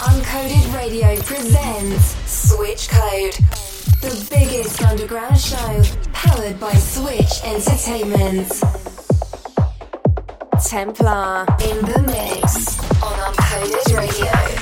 Uncoded Radio presents Switch Code, the biggest underground show powered by Switch Entertainment. Templar in the mix on Uncoded Radio.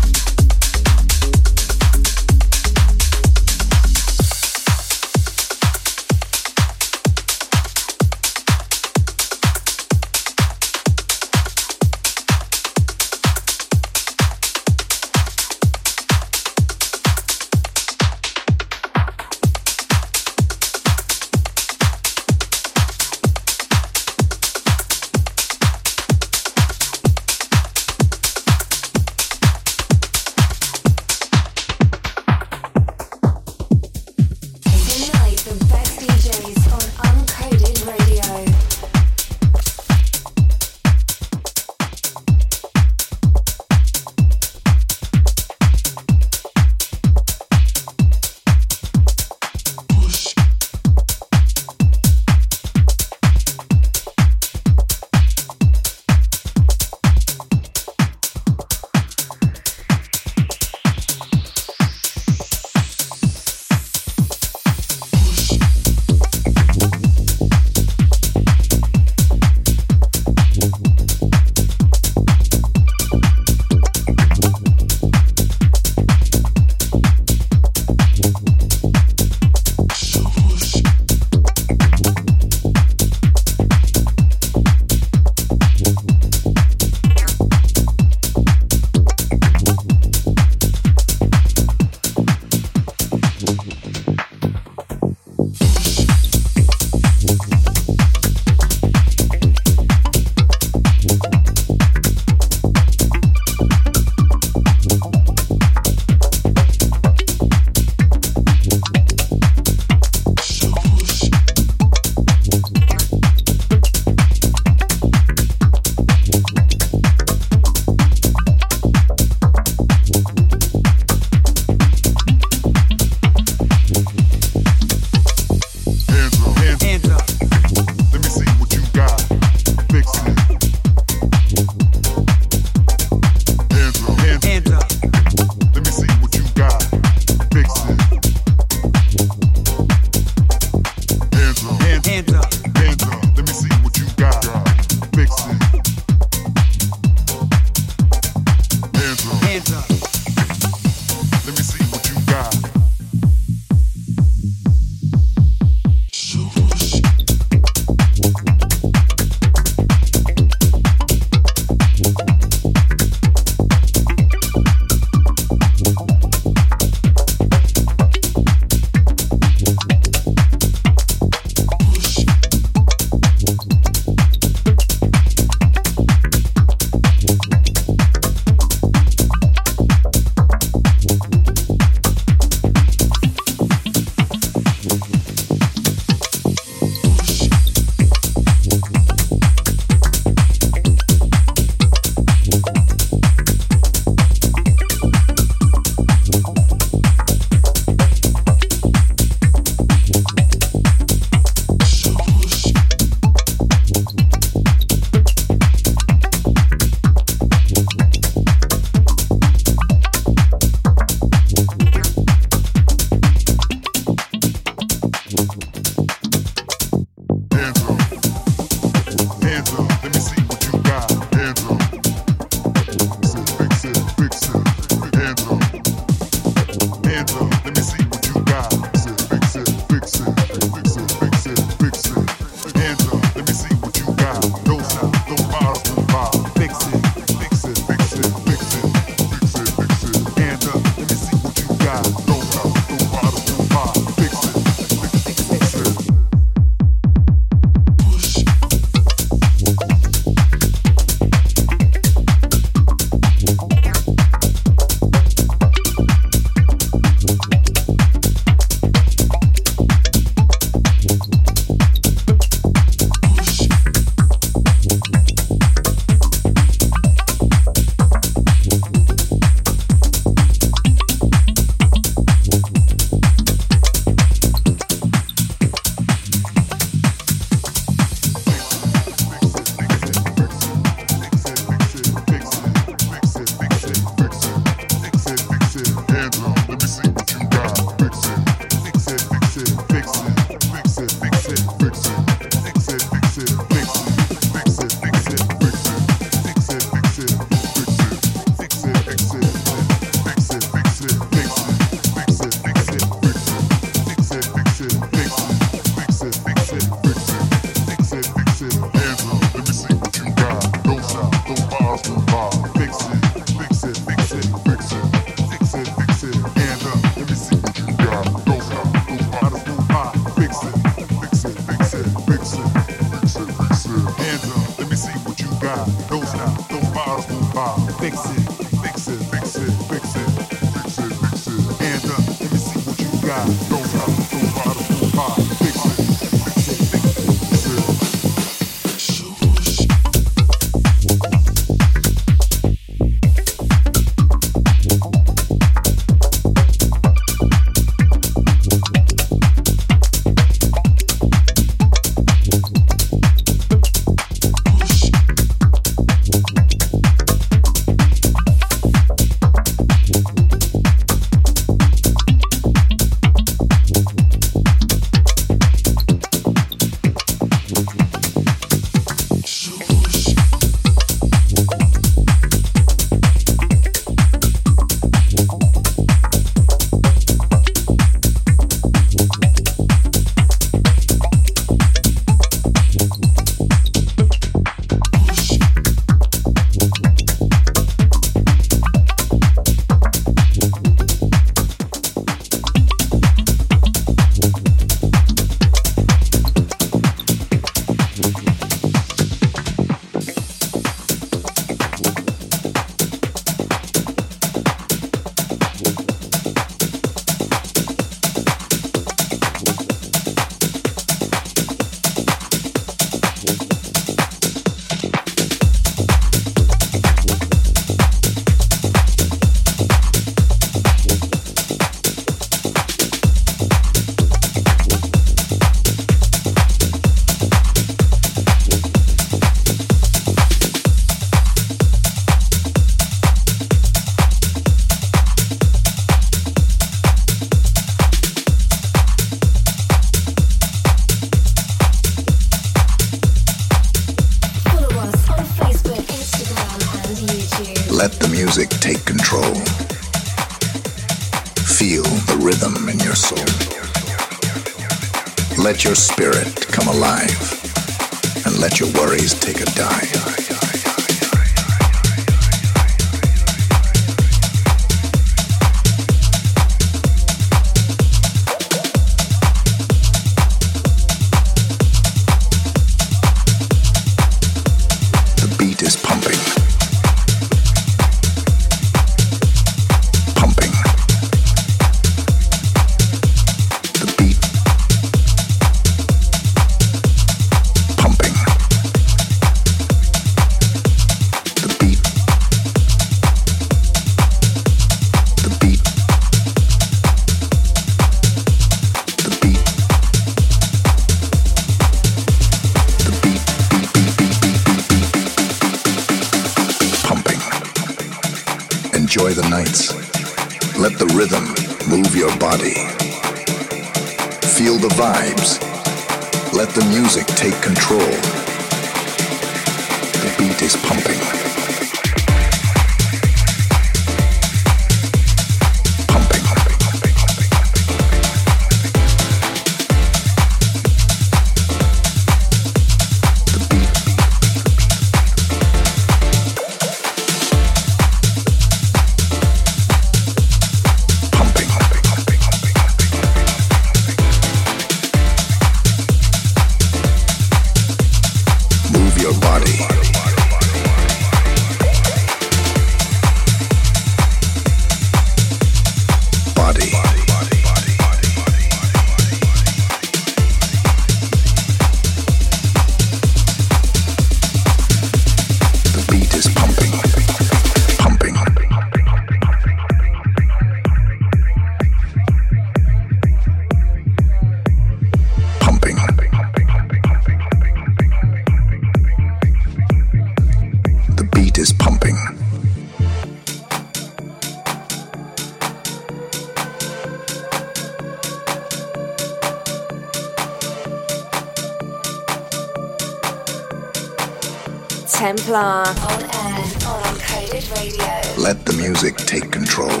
Templar on air on Uncoded Radio. Let the music take control.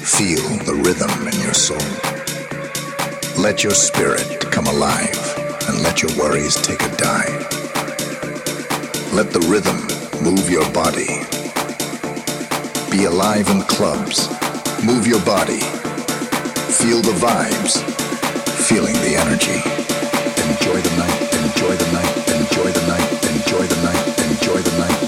Feel the rhythm in your soul. Let your spirit come alive and let your worries take a dive. Let the rhythm move your body. Be alive in clubs. Move your body. Feel the vibes. Feeling the energy. Enjoy the night, enjoy the night, enjoy the night, enjoy the night enjoy the night,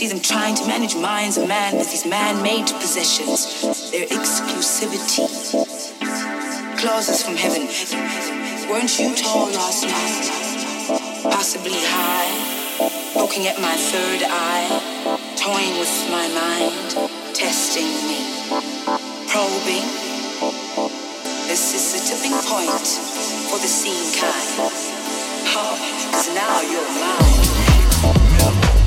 See them trying to manage minds of man with these man-made possessions, their exclusivity. Clauses from heaven. Weren't you tall last night? Possibly high, poking at my third eye, toying with my mind, testing me, probing. This is the tipping point for the scene kind. Oh, cause now you're mine.